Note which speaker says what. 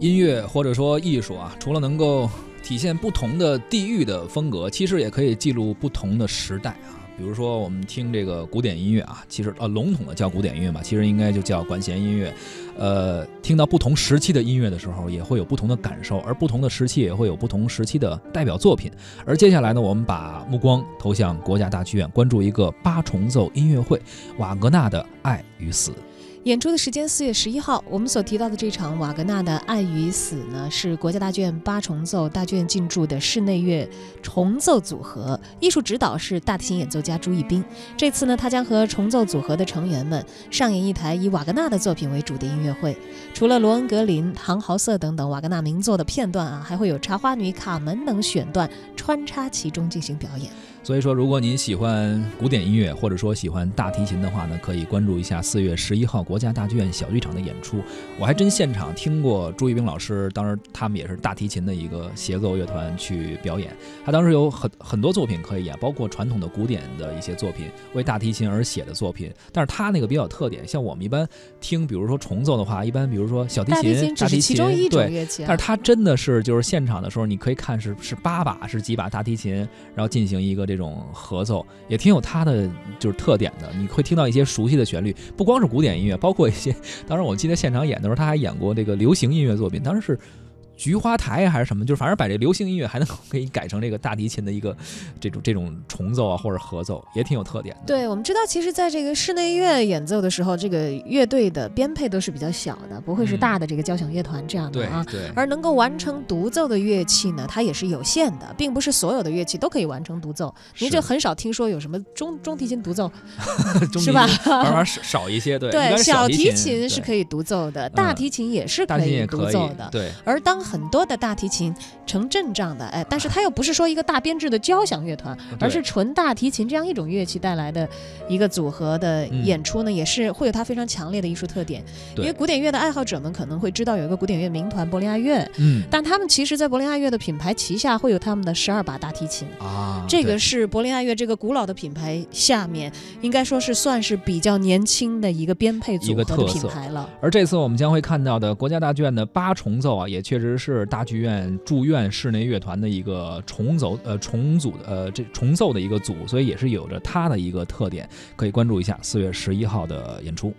Speaker 1: 音乐或者说艺术啊，除了能够体现不同的地域的风格，其实也可以记录不同的时代啊。比如说，我们听这个古典音乐啊，其实呃笼统的叫古典音乐嘛，其实应该就叫管弦音乐。呃，听到不同时期的音乐的时候，也会有不同的感受，而不同的时期也会有不同时期的代表作品。而接下来呢，我们把目光投向国家大剧院，关注一个八重奏音乐会——瓦格纳的《爱与死》。
Speaker 2: 演出的时间四月十一号，我们所提到的这场瓦格纳的《爱与死》呢，是国家大剧院八重奏大剧院进驻的室内乐重奏组合，艺术指导是大提琴演奏家朱一斌。这次呢，他将和重奏组合的成员们上演一台以瓦格纳的作品为主的音乐会。除了罗恩格林、唐豪瑟等等瓦格纳名作的片段啊，还会有茶花女、卡门等选段穿插其中进行表演。
Speaker 1: 所以说，如果您喜欢古典音乐，或者说喜欢大提琴的话呢，可以关注一下四月十一号国家大剧院小剧场的演出。我还真现场听过朱一冰老师，当时他们也是大提琴的一个协奏乐团去表演。他当时有很很多作品可以演，包括传统的古典的一些作品，为大提琴而写的作品。但是他那个比较有特点，像我们一般听，比如说重奏的话，一般比如说小提琴、
Speaker 2: 大提琴，
Speaker 1: 对，但是他真的是就是现场的时候，你可以看是是八把是几把大提琴，然后进行一个这。这种合奏也挺有它的就是特点的，你会听到一些熟悉的旋律，不光是古典音乐，包括一些。当然我记得现场演的时候，他还演过这个流行音乐作品，当时是。菊花台还是什么，就是反正把这流行音乐还能给你改成这个大提琴的一个 这种这种重奏啊或者合奏，也挺有特点的。
Speaker 2: 对，我们知道，其实在这个室内乐演奏的时候，这个乐队的编配都是比较小的，不会是大的这个交响乐团这样的啊。
Speaker 1: 对。
Speaker 2: 而能够完成独奏的乐器呢，它也是有限的，并不是所有的乐器都可以完成独奏。您就很少听说有什么中中提琴独奏，是吧？
Speaker 1: 反而少少一些，对。
Speaker 2: 对，小提
Speaker 1: 琴
Speaker 2: 是可以独奏的，大提琴也是可以独奏的。
Speaker 1: 对。
Speaker 2: 而当很多的大提琴成阵仗的，哎，但是它又不是说一个大编制的交响乐团，而是纯大提琴这样一种乐器带来的一个组合的演出呢，也是会有它非常强烈的艺术特点。因为古典乐的爱好者们可能会知道有一个古典乐名团柏林爱乐，嗯，但他们其实，在柏林爱乐的品牌旗下会有他们的十二把大提琴。
Speaker 1: 啊，
Speaker 2: 这个是柏林爱乐这个古老的品牌下面应该说是算是比较年轻的一个编配组合的品牌了。
Speaker 1: 而这次我们将会看到的国家大剧院的八重奏啊，也确实是大剧院。驻院室内乐团的一个重奏呃重组的呃这重奏的一个组，所以也是有着它的一个特点，可以关注一下四月十一号的演出。